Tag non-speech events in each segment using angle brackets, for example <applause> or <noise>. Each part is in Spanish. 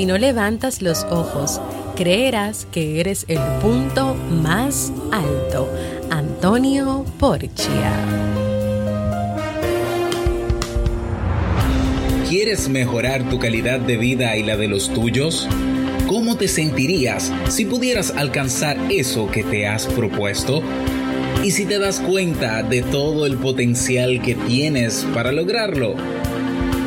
Si no levantas los ojos, creerás que eres el punto más alto. Antonio Porchia. ¿Quieres mejorar tu calidad de vida y la de los tuyos? ¿Cómo te sentirías si pudieras alcanzar eso que te has propuesto? ¿Y si te das cuenta de todo el potencial que tienes para lograrlo?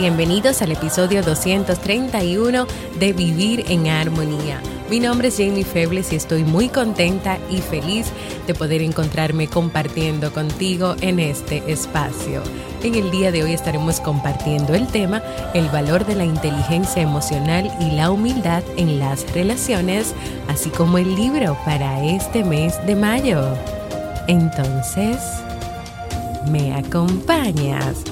Bienvenidos al episodio 231 de Vivir en Armonía. Mi nombre es Jamie Febles y estoy muy contenta y feliz de poder encontrarme compartiendo contigo en este espacio. En el día de hoy estaremos compartiendo el tema El valor de la inteligencia emocional y la humildad en las relaciones, así como el libro para este mes de mayo. Entonces, ¿me acompañas?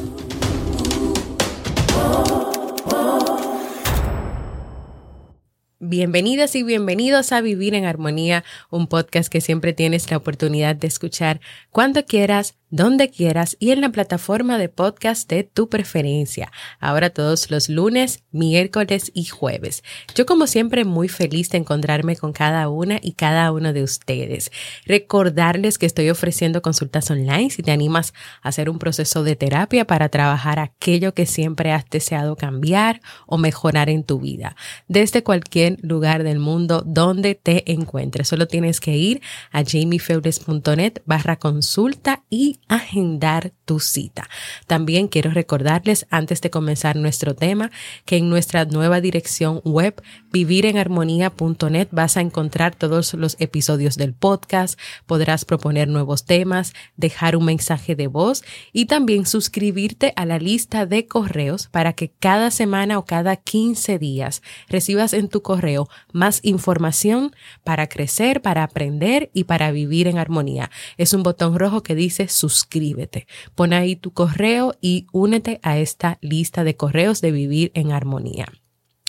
Bienvenidas y bienvenidos a Vivir en Armonía, un podcast que siempre tienes la oportunidad de escuchar cuando quieras donde quieras y en la plataforma de podcast de tu preferencia. Ahora todos los lunes, miércoles y jueves. Yo como siempre muy feliz de encontrarme con cada una y cada uno de ustedes. Recordarles que estoy ofreciendo consultas online si te animas a hacer un proceso de terapia para trabajar aquello que siempre has deseado cambiar o mejorar en tu vida. Desde cualquier lugar del mundo donde te encuentres. Solo tienes que ir a jamiefebles.net barra consulta y agendar tu cita. También quiero recordarles antes de comenzar nuestro tema que en nuestra nueva dirección web vivirenarmonía.net vas a encontrar todos los episodios del podcast, podrás proponer nuevos temas, dejar un mensaje de voz y también suscribirte a la lista de correos para que cada semana o cada 15 días recibas en tu correo más información para crecer, para aprender y para vivir en armonía. Es un botón rojo que dice suscríbete. Pon ahí tu correo y únete a esta lista de correos de vivir en armonía.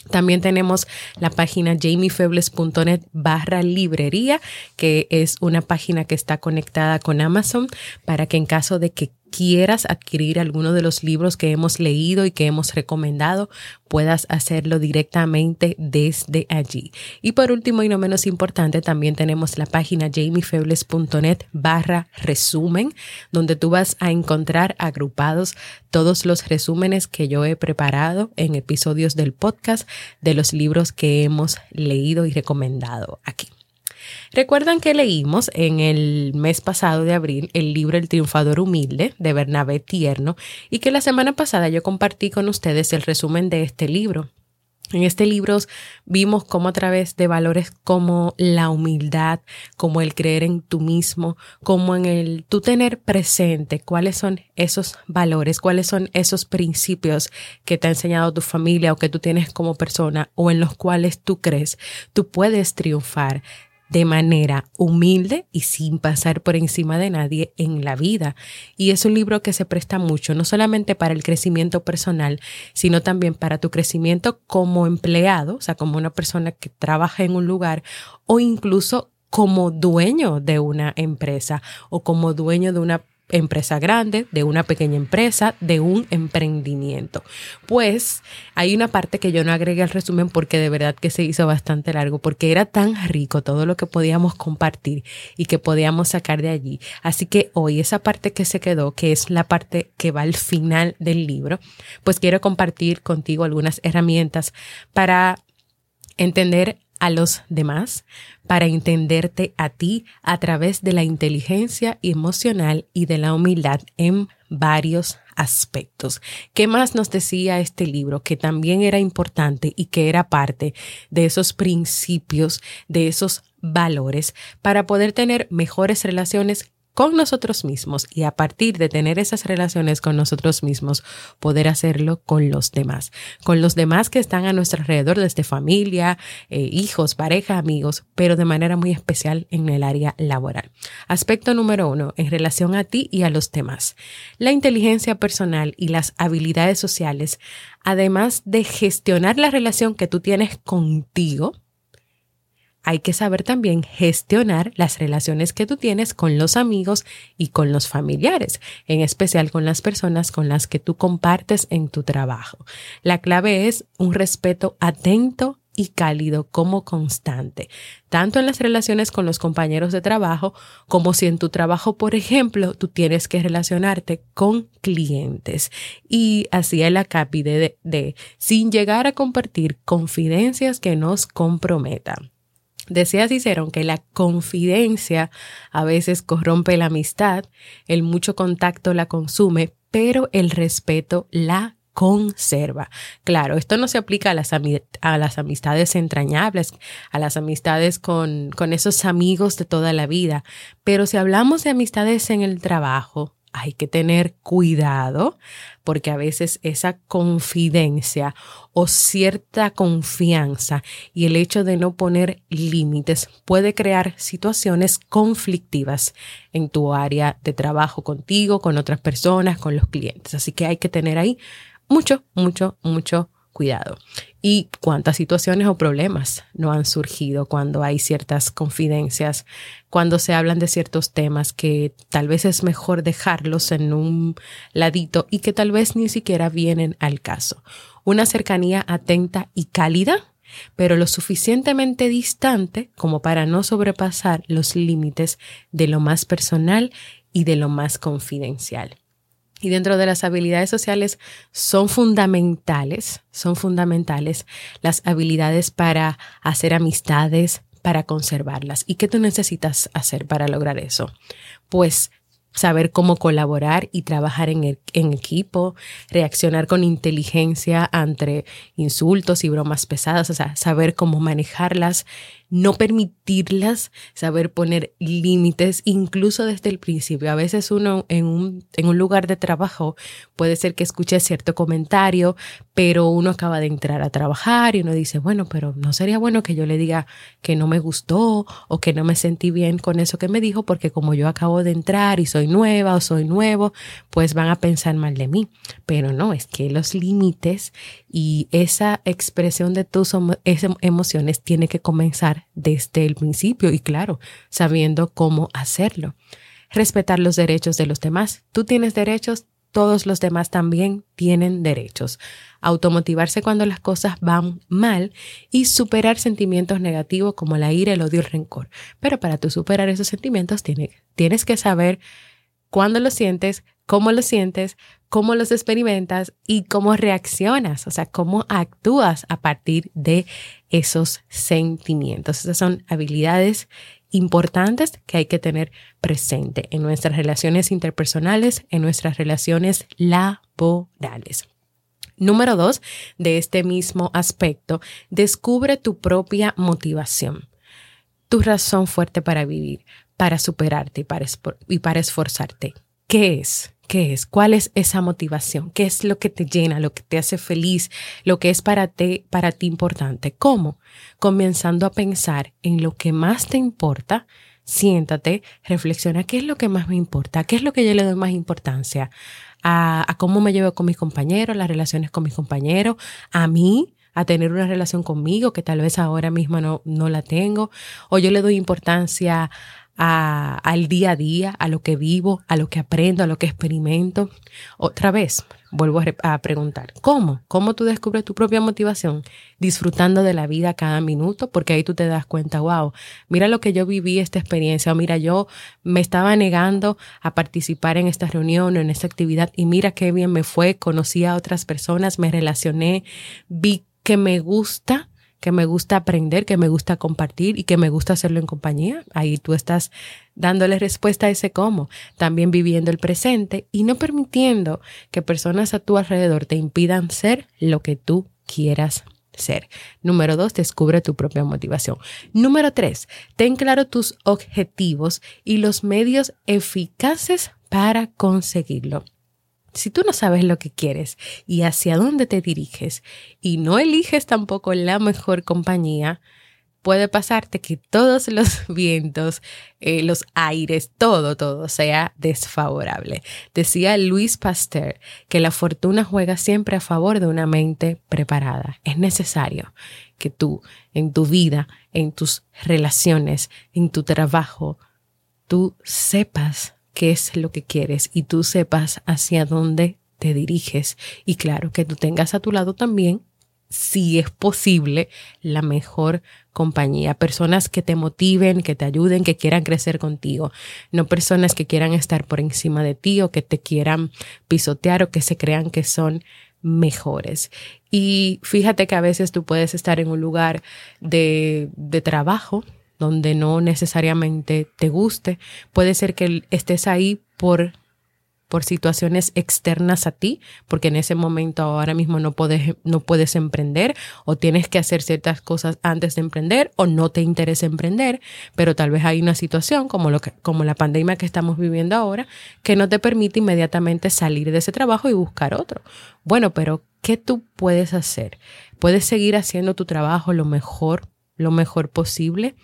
También tenemos la página jamiefebles.net barra librería, que es una página que está conectada con Amazon para que en caso de que quieras adquirir alguno de los libros que hemos leído y que hemos recomendado, puedas hacerlo directamente desde allí. Y por último y no menos importante, también tenemos la página jamiefebles.net barra resumen, donde tú vas a encontrar agrupados todos los resúmenes que yo he preparado en episodios del podcast de los libros que hemos leído y recomendado aquí. Recuerdan que leímos en el mes pasado de abril el libro El triunfador humilde de Bernabé Tierno y que la semana pasada yo compartí con ustedes el resumen de este libro. En este libro vimos cómo a través de valores como la humildad, como el creer en tú mismo, como en el tú tener presente cuáles son esos valores, cuáles son esos principios que te ha enseñado tu familia o que tú tienes como persona o en los cuales tú crees, tú puedes triunfar de manera humilde y sin pasar por encima de nadie en la vida. Y es un libro que se presta mucho, no solamente para el crecimiento personal, sino también para tu crecimiento como empleado, o sea, como una persona que trabaja en un lugar o incluso como dueño de una empresa o como dueño de una empresa grande, de una pequeña empresa, de un emprendimiento. Pues hay una parte que yo no agregué al resumen porque de verdad que se hizo bastante largo, porque era tan rico todo lo que podíamos compartir y que podíamos sacar de allí. Así que hoy esa parte que se quedó, que es la parte que va al final del libro, pues quiero compartir contigo algunas herramientas para entender a los demás para entenderte a ti a través de la inteligencia emocional y de la humildad en varios aspectos. ¿Qué más nos decía este libro? Que también era importante y que era parte de esos principios, de esos valores para poder tener mejores relaciones con nosotros mismos y a partir de tener esas relaciones con nosotros mismos, poder hacerlo con los demás, con los demás que están a nuestro alrededor, desde familia, eh, hijos, pareja, amigos, pero de manera muy especial en el área laboral. Aspecto número uno, en relación a ti y a los demás. La inteligencia personal y las habilidades sociales, además de gestionar la relación que tú tienes contigo, hay que saber también gestionar las relaciones que tú tienes con los amigos y con los familiares, en especial con las personas con las que tú compartes en tu trabajo. La clave es un respeto atento y cálido como constante, tanto en las relaciones con los compañeros de trabajo como si en tu trabajo, por ejemplo, tú tienes que relacionarte con clientes. Y así es la capi de, de sin llegar a compartir confidencias que nos comprometan. Decía Cicerón que la confidencia a veces corrompe la amistad, el mucho contacto la consume, pero el respeto la conserva. Claro, esto no se aplica a las, a las amistades entrañables, a las amistades con, con esos amigos de toda la vida, pero si hablamos de amistades en el trabajo, hay que tener cuidado porque a veces esa confidencia o cierta confianza y el hecho de no poner límites puede crear situaciones conflictivas en tu área de trabajo contigo, con otras personas, con los clientes. Así que hay que tener ahí mucho, mucho, mucho cuidado. Y cuántas situaciones o problemas no han surgido cuando hay ciertas confidencias, cuando se hablan de ciertos temas que tal vez es mejor dejarlos en un ladito y que tal vez ni siquiera vienen al caso. Una cercanía atenta y cálida, pero lo suficientemente distante como para no sobrepasar los límites de lo más personal y de lo más confidencial. Y dentro de las habilidades sociales son fundamentales, son fundamentales las habilidades para hacer amistades, para conservarlas. ¿Y qué tú necesitas hacer para lograr eso? Pues saber cómo colaborar y trabajar en, en, equipo, reaccionar con inteligencia ante insultos y bromas pesadas, o sea, saber cómo manejarlas, no permitirlas, saber poner límites, incluso desde el principio. A veces uno en un, en un lugar de trabajo puede ser que escuche cierto comentario, pero uno acaba de entrar a trabajar y uno dice, bueno, pero no sería bueno que yo le diga que no me gustó o que no me sentí bien con eso que me dijo, porque como yo acabo de entrar y soy nueva o soy nuevo, pues van a pensar mal de mí. Pero no, es que los límites y esa expresión de tus emociones tiene que comenzar desde el principio y claro, sabiendo cómo hacerlo. Respetar los derechos de los demás. Tú tienes derechos, todos los demás también tienen derechos. Automotivarse cuando las cosas van mal y superar sentimientos negativos como la ira, el odio, el rencor. Pero para tú superar esos sentimientos tienes, tienes que saber cuándo lo sientes, cómo lo sientes, cómo los experimentas y cómo reaccionas, o sea, cómo actúas a partir de esos sentimientos. Esas son habilidades importantes que hay que tener presente en nuestras relaciones interpersonales, en nuestras relaciones laborales. Número dos, de este mismo aspecto, descubre tu propia motivación, tu razón fuerte para vivir, para superarte y para, para esforzarte. ¿Qué es? ¿Qué es? ¿Cuál es esa motivación? ¿Qué es lo que te llena, lo que te hace feliz, lo que es para ti, para ti importante? ¿Cómo? Comenzando a pensar en lo que más te importa, siéntate, reflexiona qué es lo que más me importa, qué es lo que yo le doy más importancia, a, a cómo me llevo con mis compañeros, las relaciones con mis compañeros, a mí, a tener una relación conmigo que tal vez ahora mismo no, no la tengo, o yo le doy importancia al día a día, a lo que vivo, a lo que aprendo, a lo que experimento. Otra vez, vuelvo a, preguntar, ¿cómo? ¿Cómo tú descubres tu propia motivación? Disfrutando de la vida cada minuto, porque ahí tú te das cuenta, wow, mira lo que yo viví esta experiencia, o mira, yo me estaba negando a participar en esta reunión o en esta actividad y mira qué bien me fue, conocí a otras personas, me relacioné, vi que me gusta que me gusta aprender, que me gusta compartir y que me gusta hacerlo en compañía. Ahí tú estás dándole respuesta a ese cómo. También viviendo el presente y no permitiendo que personas a tu alrededor te impidan ser lo que tú quieras ser. Número dos, descubre tu propia motivación. Número tres, ten claro tus objetivos y los medios eficaces para conseguirlo. Si tú no sabes lo que quieres y hacia dónde te diriges y no eliges tampoco la mejor compañía, puede pasarte que todos <laughs> los vientos, eh, los aires, todo, todo sea desfavorable. Decía Luis Pasteur que la fortuna juega siempre a favor de una mente preparada. Es necesario que tú en tu vida, en tus relaciones, en tu trabajo, tú sepas qué es lo que quieres y tú sepas hacia dónde te diriges. Y claro, que tú tengas a tu lado también si es posible, la mejor compañía. Personas que te motiven, que te ayuden, que quieran crecer contigo. No personas que quieran estar por encima de ti o que te quieran pisotear o que se crean que son mejores. Y fíjate que a veces tú puedes estar en un lugar de, de trabajo donde no necesariamente te guste. Puede ser que estés ahí por por situaciones externas a ti, porque en ese momento ahora mismo no puedes, no puedes emprender o tienes que hacer ciertas cosas antes de emprender o no te interesa emprender, pero tal vez hay una situación como, lo como la pandemia que estamos viviendo ahora que no te permite inmediatamente salir de ese trabajo y buscar otro. Bueno, pero ¿qué tú puedes hacer? Puedes seguir haciendo tu trabajo lo mejor, lo mejor posible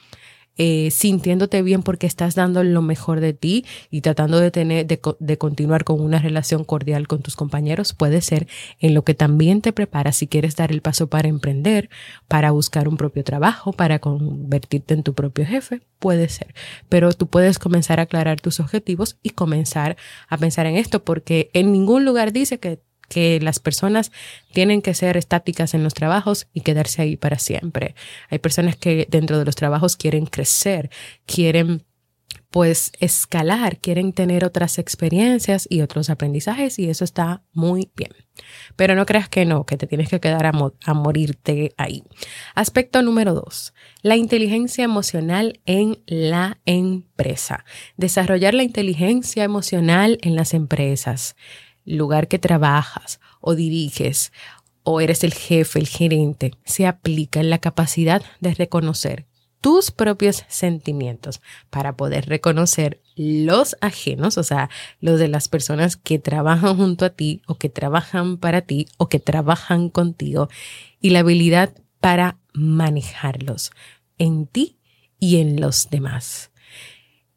eh, sintiéndote bien porque estás dando lo mejor de ti y tratando de tener, de, de, continuar con una relación cordial con tus compañeros, puede ser en lo que también te prepara si quieres dar el paso para emprender, para buscar un propio trabajo, para convertirte en tu propio jefe, puede ser. Pero tú puedes comenzar a aclarar tus objetivos y comenzar a pensar en esto porque en ningún lugar dice que que las personas tienen que ser estáticas en los trabajos y quedarse ahí para siempre. Hay personas que dentro de los trabajos quieren crecer, quieren pues escalar, quieren tener otras experiencias y otros aprendizajes y eso está muy bien. Pero no creas que no, que te tienes que quedar a, a morirte ahí. Aspecto número dos, la inteligencia emocional en la empresa. Desarrollar la inteligencia emocional en las empresas lugar que trabajas o diriges o eres el jefe, el gerente, se aplica en la capacidad de reconocer tus propios sentimientos para poder reconocer los ajenos, o sea, los de las personas que trabajan junto a ti o que trabajan para ti o que trabajan contigo y la habilidad para manejarlos en ti y en los demás.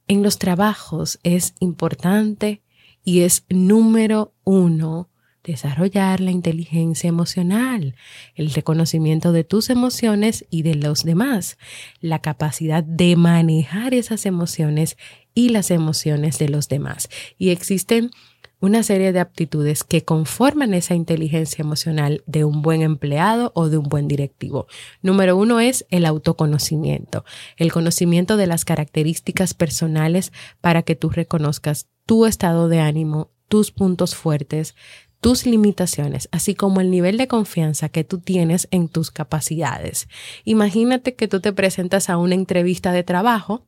En los trabajos es importante y es número uno desarrollar la inteligencia emocional, el reconocimiento de tus emociones y de los demás, la capacidad de manejar esas emociones y las emociones de los demás. Y existen una serie de aptitudes que conforman esa inteligencia emocional de un buen empleado o de un buen directivo. Número uno es el autoconocimiento, el conocimiento de las características personales para que tú reconozcas tu estado de ánimo, tus puntos fuertes, tus limitaciones, así como el nivel de confianza que tú tienes en tus capacidades. Imagínate que tú te presentas a una entrevista de trabajo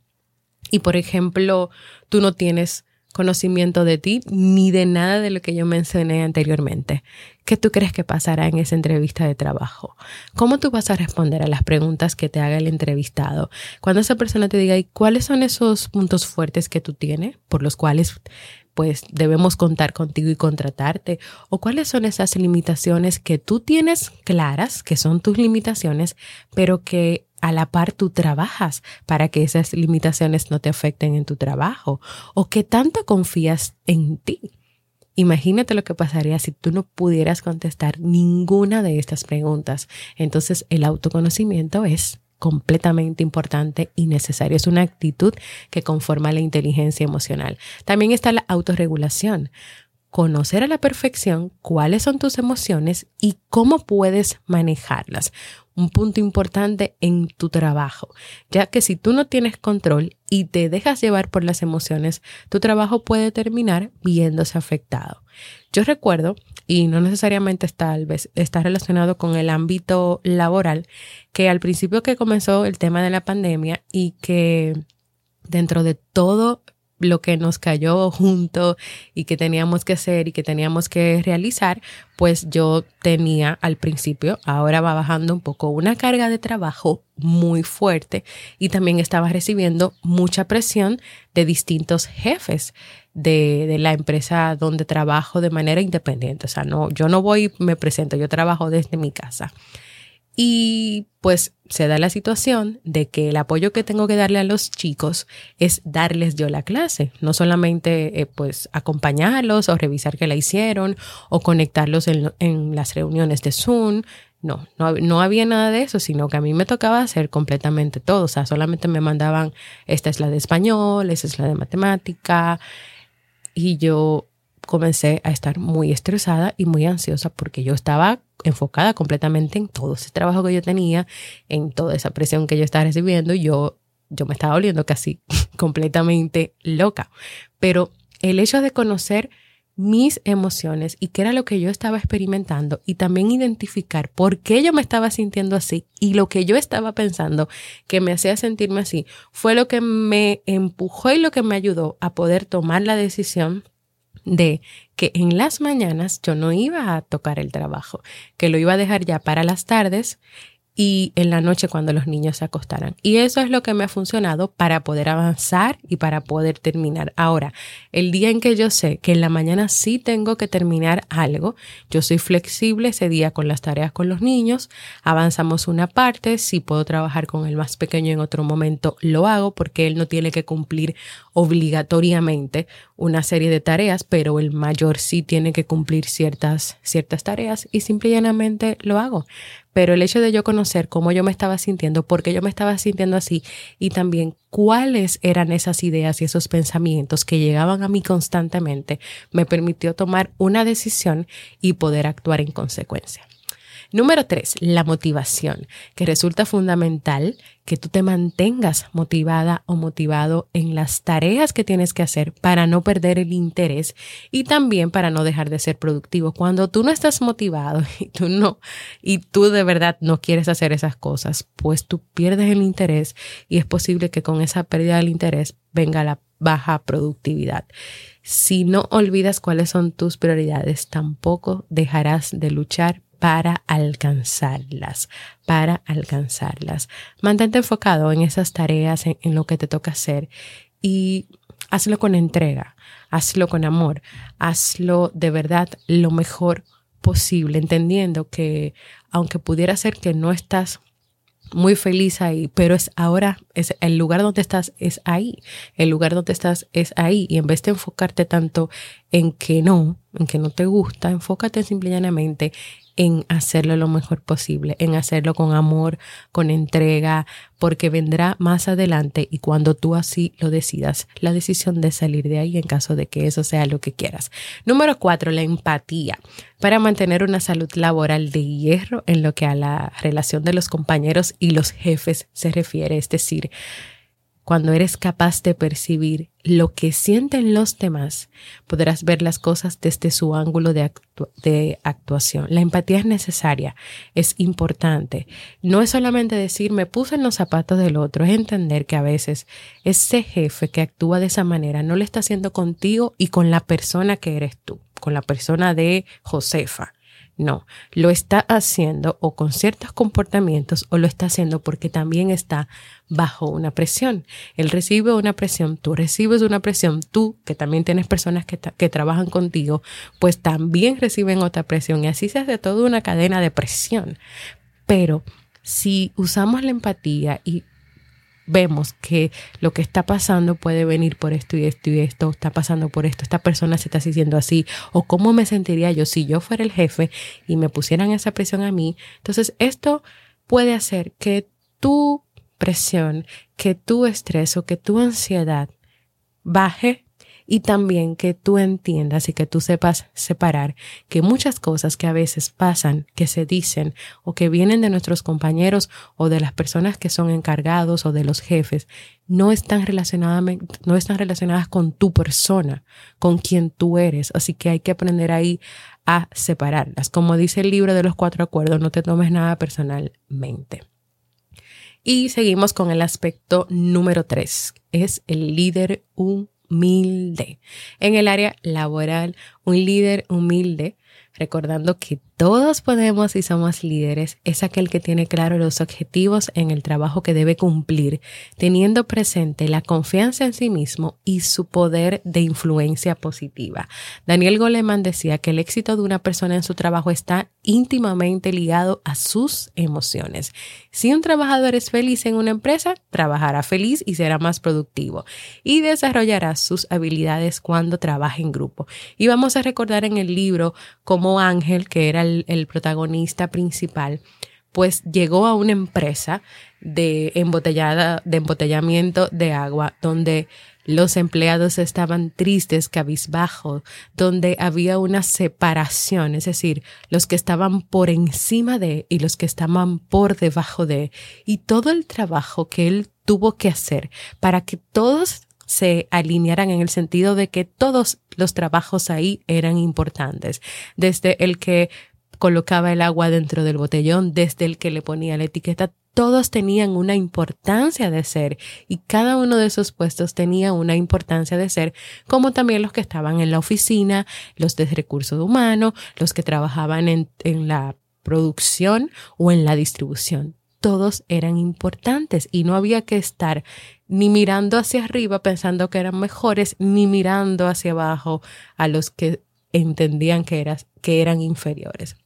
y, por ejemplo, tú no tienes conocimiento de ti ni de nada de lo que yo mencioné anteriormente. ¿Qué tú crees que pasará en esa entrevista de trabajo? ¿Cómo tú vas a responder a las preguntas que te haga el entrevistado? Cuando esa persona te diga, ¿y cuáles son esos puntos fuertes que tú tienes por los cuales pues debemos contar contigo y contratarte? ¿O cuáles son esas limitaciones que tú tienes claras, que son tus limitaciones, pero que a la par tú trabajas para que esas limitaciones no te afecten en tu trabajo o que tanto confías en ti. Imagínate lo que pasaría si tú no pudieras contestar ninguna de estas preguntas. Entonces el autoconocimiento es completamente importante y necesario. Es una actitud que conforma la inteligencia emocional. También está la autorregulación conocer a la perfección cuáles son tus emociones y cómo puedes manejarlas. Un punto importante en tu trabajo, ya que si tú no tienes control y te dejas llevar por las emociones, tu trabajo puede terminar viéndose afectado. Yo recuerdo, y no necesariamente está, tal vez está relacionado con el ámbito laboral, que al principio que comenzó el tema de la pandemia y que dentro de todo lo que nos cayó junto y que teníamos que hacer y que teníamos que realizar, pues yo tenía al principio, ahora va bajando un poco, una carga de trabajo muy fuerte y también estaba recibiendo mucha presión de distintos jefes de, la empresa donde trabajo de manera independiente. O sea, no, yo no voy, me presento, yo trabajo desde mi casa. Y pues se da la situación de que el apoyo que tengo que darle a los chicos es darles yo la clase, no solamente eh, pues acompañarlos o revisar que la hicieron o conectarlos en, en las reuniones de Zoom. No, no, no, había nada de eso, sino que a mí me tocaba hacer completamente todo. O sea, solamente me mandaban, esta es la de español, esta es la de matemática. Y yo comencé a estar muy estresada y muy ansiosa porque yo estaba enfocada completamente en todo ese trabajo que yo tenía, en toda esa presión que yo estaba recibiendo. Yo, yo me estaba volviendo casi <laughs> completamente loca. Pero el hecho de conocer mis emociones y qué era lo que yo estaba experimentando y también identificar por qué yo me estaba sintiendo así y lo que yo estaba pensando que me hacía sentirme así fue lo que me empujó y lo que me ayudó a poder tomar la decisión de que en las mañanas yo no iba a tocar el trabajo, que lo iba a dejar ya para las tardes y en la noche cuando los niños se acostaran. Y eso es lo que me ha funcionado para poder avanzar y para poder terminar. Ahora, el día en que yo sé que en la mañana sí tengo que terminar algo, yo soy flexible ese día con las tareas con los niños, avanzamos una parte, si puedo trabajar con el más pequeño en otro momento, lo hago porque él no tiene que cumplir obligatoriamente una serie de tareas, pero el mayor sí tiene que cumplir ciertas, ciertas tareas y simple y llanamente lo hago pero el hecho de yo conocer cómo yo me estaba sintiendo, por qué yo me estaba sintiendo así y también cuáles eran esas ideas y esos pensamientos que llegaban a mí constantemente, me permitió tomar una decisión y poder actuar en consecuencia. Número tres, la motivación, que resulta fundamental que tú te mantengas motivada o motivado en las tareas que tienes que hacer para no perder el interés y también para no dejar de ser productivo. Cuando tú no estás motivado <laughs> y tú no, y tú de verdad no quieres hacer esas cosas, pues tú pierdes el interés y es posible que con esa pérdida del interés venga la baja productividad. Si no olvidas cuáles son tus prioridades, tampoco dejarás de luchar para alcanzarlas, para alcanzarlas. Mantente enfocado en esas tareas, en, lo que te toca hacer y hazlo con entrega, hazlo con amor, hazlo de verdad lo mejor posible, entendiendo que aunque pudiera ser que no estás muy feliz ahí, pero es ahora, es el lugar donde estás es ahí, el lugar donde estás es ahí y en vez de enfocarte tanto en que no, en que no te gusta, enfócate simplemente en hacerlo lo mejor posible, en hacerlo con amor, con entrega, porque vendrá más adelante y cuando tú así lo decidas, la decisión de salir de ahí en caso de que eso sea lo que quieras. Número cuatro, la empatía. Para mantener una salud laboral de hierro en lo que a la relación de los compañeros y los jefes se refiere, es decir, cuando eres capaz de percibir lo que sienten los demás, podrás ver las cosas desde su ángulo de, actuación. La empatía es necesaria, es importante. No es solamente decir me puse en los zapatos del otro, es entender que a veces ese jefe que actúa de esa manera no lo está haciendo contigo y con la persona que eres tú, con la persona de Josefa no, lo está haciendo o con ciertos comportamientos o lo está haciendo porque también está bajo una presión. Él recibe una presión, tú recibes una presión, tú que también tienes personas que, que trabajan contigo, pues también reciben otra presión y así se hace toda una cadena de presión. Pero si usamos la empatía y vemos que lo que está pasando puede venir por esto y esto y esto, está pasando por esto, esta persona se está haciendo así, o cómo me sentiría yo si yo fuera el jefe y me pusieran esa presión a mí. Entonces, esto puede hacer que tu presión, que tu estrés o que tu ansiedad baje y también que tú entiendas y que tú sepas separar que muchas cosas que a veces pasan, que se dicen o que vienen de nuestros compañeros o de las personas que son encargados o de los jefes, no están relacionadas, no están relacionadas con tu persona, con quien tú eres. Así que hay que aprender ahí a separarlas. Como dice el libro de los cuatro acuerdos, no te tomes nada personalmente. Y seguimos con el aspecto número tres, es el líder humilde. En el área laboral, un líder humilde recordando que todos podemos y somos líderes, es aquel que tiene claro los objetivos en el trabajo que debe cumplir, teniendo presente la confianza en sí mismo y su poder de influencia positiva. Daniel Goleman decía que el éxito de una persona en su trabajo está íntimamente ligado a sus emociones. Si un trabajador es feliz en una empresa, trabajará feliz y será más productivo y desarrollará sus habilidades cuando trabaje en grupo. Y vamos a recordar en el libro cómo Ángel, que era el, protagonista principal, pues llegó a una empresa de embotellada, de embotellamiento de agua, donde los empleados estaban tristes, cabizbajos, donde había una separación, es decir, los que estaban por encima de y los que estaban por debajo de, y todo el trabajo que él tuvo que hacer para que todos se alinearan en el sentido de que todos los trabajos ahí eran importantes, desde el que colocaba el agua dentro del botellón, desde el que le ponía la etiqueta, todos tenían una importancia de ser y cada uno de esos puestos tenía una importancia de ser, como también los que estaban en la oficina, los de recursos humanos, los que trabajaban en, en la producción o en la distribución. Todos eran importantes y no había que estar ni mirando hacia arriba pensando que eran mejores, ni mirando hacia abajo a los que entendían que, que eran inferiores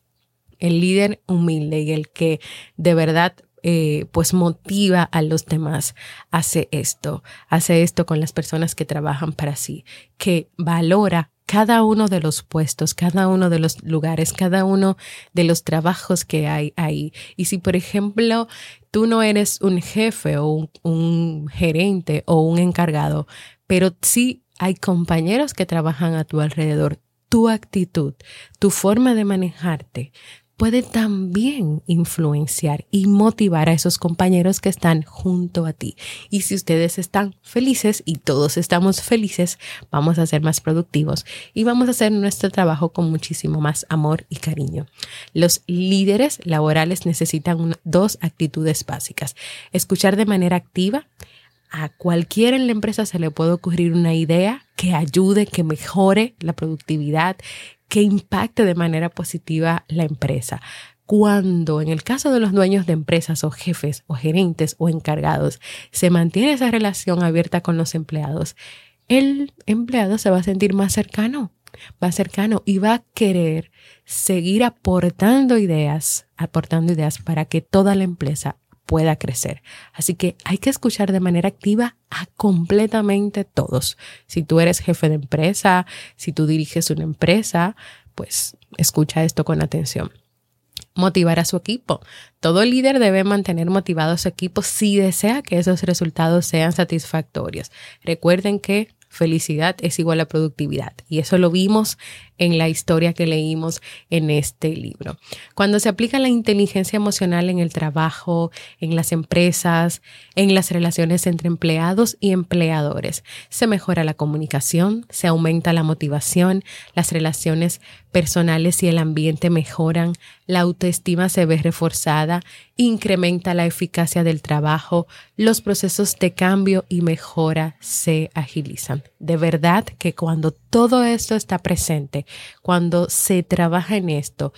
el líder humilde y el que de verdad eh, pues motiva a los demás, hace esto, hace esto con las personas que trabajan para sí, que valora cada uno de los puestos, cada uno de los lugares, cada uno de los trabajos que hay ahí. Y si, por ejemplo, tú no eres un jefe o un, un gerente o un encargado, pero sí hay compañeros que trabajan a tu alrededor, tu actitud, tu forma de manejarte, puede también influenciar y motivar a esos compañeros que están junto a ti. Y si ustedes están felices y todos estamos felices, vamos a ser más productivos y vamos a hacer nuestro trabajo con muchísimo más amor y cariño. Los líderes laborales necesitan dos actitudes básicas. Escuchar de manera activa a cualquiera en la empresa se le puede ocurrir una idea que ayude, que mejore la productividad, que impacte de manera positiva la empresa. Cuando en el caso de los dueños de empresas o jefes o gerentes o encargados se mantiene esa relación abierta con los empleados, el empleado se va a sentir más cercano, más cercano y va a querer seguir aportando ideas, aportando ideas para que toda la empresa pueda crecer. Así que hay que escuchar de manera activa a completamente todos. Si tú eres jefe de empresa, si tú diriges una empresa, pues escucha esto con atención. Motivar a su equipo. Todo líder debe mantener motivado su equipo si desea que esos resultados sean satisfactorios. Recuerden que felicidad es igual a productividad. Y eso lo vimos en la historia que leímos en este libro. Cuando se aplica la inteligencia emocional en el trabajo, en las empresas, en las relaciones entre empleados y empleadores, se mejora la comunicación, se aumenta la motivación, las relaciones personales y el ambiente mejoran, la autoestima se ve reforzada, incrementa la eficacia del trabajo, los procesos de cambio y mejora se agilizan. De verdad que cuando todo esto está presente, cuando se trabaja en esto,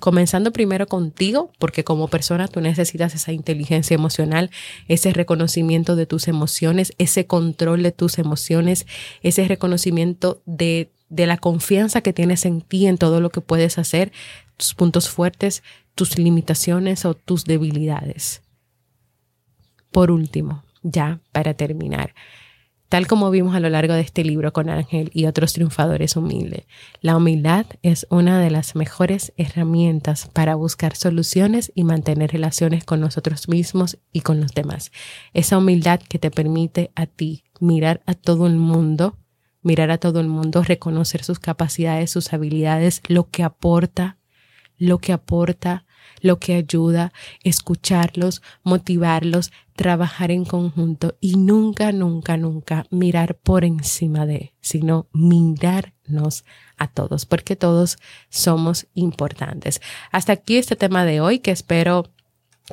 comenzando primero contigo, porque como persona tú necesitas esa inteligencia emocional, ese reconocimiento de tus emociones, ese control de tus emociones, ese reconocimiento de de la confianza que tienes en ti, en todo lo que puedes hacer, tus puntos fuertes, tus limitaciones o tus debilidades. Por último, ya para terminar, tal como vimos a lo largo de este libro con Ángel y otros triunfadores humildes, la humildad es una de las mejores herramientas para buscar soluciones y mantener relaciones con nosotros mismos y con los demás. Esa humildad que te permite a ti mirar a todo el mundo mirar a todo el mundo, reconocer sus capacidades, sus habilidades, lo que aporta, lo que aporta, lo que ayuda, escucharlos, motivarlos, trabajar en conjunto y nunca, nunca, nunca mirar por encima de, sino mirarnos a todos, porque todos somos importantes. Hasta aquí este tema de hoy que espero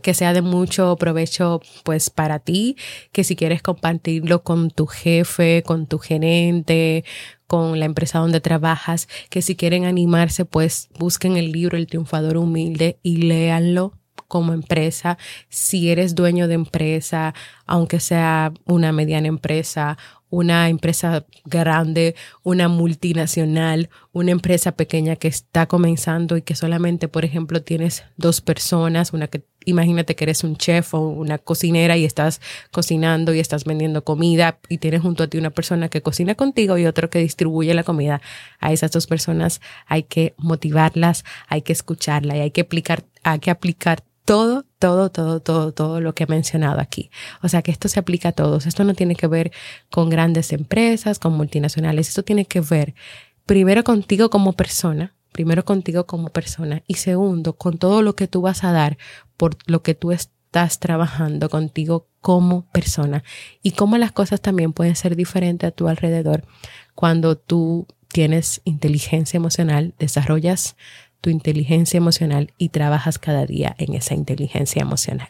que sea de mucho provecho pues para ti, que si quieres compartirlo con tu jefe, con tu gerente, con la empresa donde trabajas, que si quieren animarse pues busquen el libro El triunfador humilde y léanlo como empresa, si eres dueño de empresa, aunque sea una mediana empresa, una empresa grande, una multinacional, una empresa pequeña que está comenzando y que solamente, por ejemplo, tienes dos personas, una que imagínate que eres un chef o una cocinera y estás cocinando y estás vendiendo comida y tienes junto a ti una persona que cocina contigo y otro que distribuye la comida. A esas dos personas hay que motivarlas, hay que escucharla y hay que aplicar, hay que aplicar todo, todo, todo, todo, todo lo que he mencionado aquí. O sea que esto se aplica a todos. Esto no tiene que ver con grandes empresas, con multinacionales. Esto tiene que ver primero contigo como persona, primero contigo como persona y segundo con todo lo que tú vas a dar por lo que tú estás trabajando contigo como persona y cómo las cosas también pueden ser diferentes a tu alrededor cuando tú tienes inteligencia emocional, desarrollas tu inteligencia emocional y trabajas cada día en esa inteligencia emocional.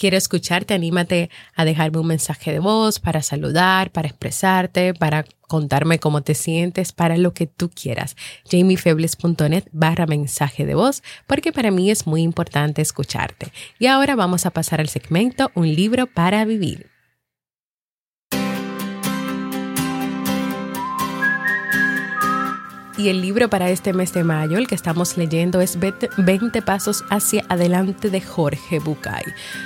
Quiero escucharte, anímate a dejarme un mensaje de voz para saludar, para expresarte, para contarme cómo te sientes, para lo que tú quieras. jamiefebles.net barra mensaje de voz, porque para mí es muy importante escucharte. Y ahora vamos a pasar al segmento Un libro para vivir. Y el libro para este mes de mayo, el que estamos leyendo, es 20 Pasos hacia adelante de Jorge Bucay.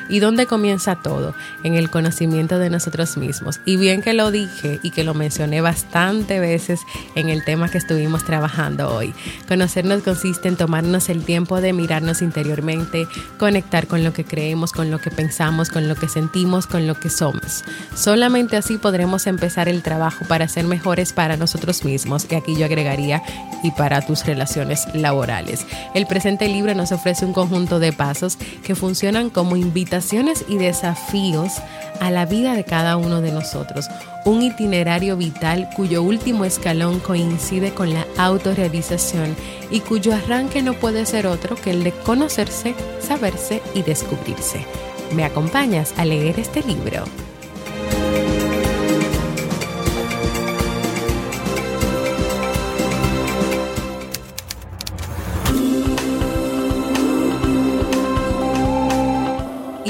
¿Y dónde comienza todo? En el conocimiento de nosotros mismos. Y bien que lo dije y que lo mencioné bastante veces en el tema que estuvimos trabajando hoy. Conocernos consiste en tomarnos el tiempo de mirarnos interiormente, conectar con lo que creemos, con lo que pensamos, con lo que sentimos, con lo que somos. Solamente así podremos empezar el trabajo para ser mejores para nosotros mismos. Y aquí yo agregaría y para tus relaciones laborales. El presente libro nos ofrece un conjunto de pasos que funcionan como invitaciones y desafíos a la vida de cada uno de nosotros. Un itinerario vital cuyo último escalón coincide con la autorrealización y cuyo arranque no puede ser otro que el de conocerse, saberse y descubrirse. ¿Me acompañas a leer este libro?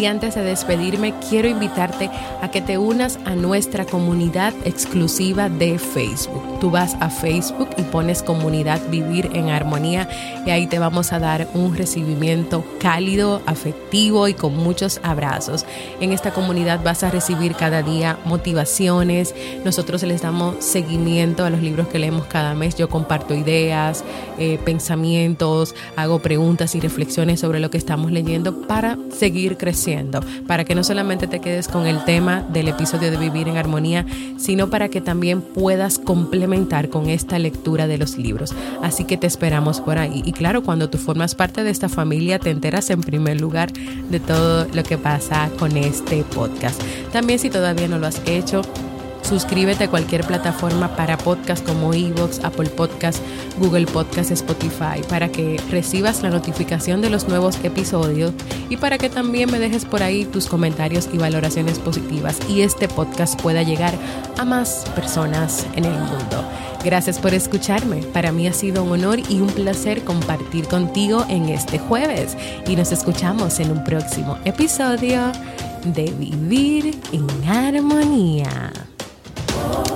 Antes de despedirme, quiero invitarte a que te unas a nuestra comunidad exclusiva de Facebook. Tú vas a Facebook y pones comunidad Vivir en Armonía y ahí te vamos a dar un recibimiento cálido, afectivo y con muchos abrazos. En esta comunidad vas a recibir cada día motivaciones. Nosotros les damos seguimiento a los libros que leemos cada mes. Yo comparto ideas, eh, pensamientos, hago preguntas y reflexiones sobre lo que estamos leyendo para seguir creciendo para que no solamente te quedes con el tema del episodio de Vivir en Armonía, sino para que también puedas complementar con esta lectura de los libros. Así que te esperamos por ahí. Y claro, cuando tú formas parte de esta familia, te enteras en primer lugar de todo lo que pasa con este podcast. También si todavía no lo has hecho, Suscríbete a cualquier plataforma para podcast como Evox, Apple Podcast, Google Podcast, Spotify, para que recibas la notificación de los nuevos episodios y para que también me dejes por ahí tus comentarios y valoraciones positivas y este podcast pueda llegar a más personas en el mundo. Gracias por escucharme. Para mí ha sido un honor y un placer compartir contigo en este jueves y nos escuchamos en un próximo episodio de Vivir en Armonía. Oh.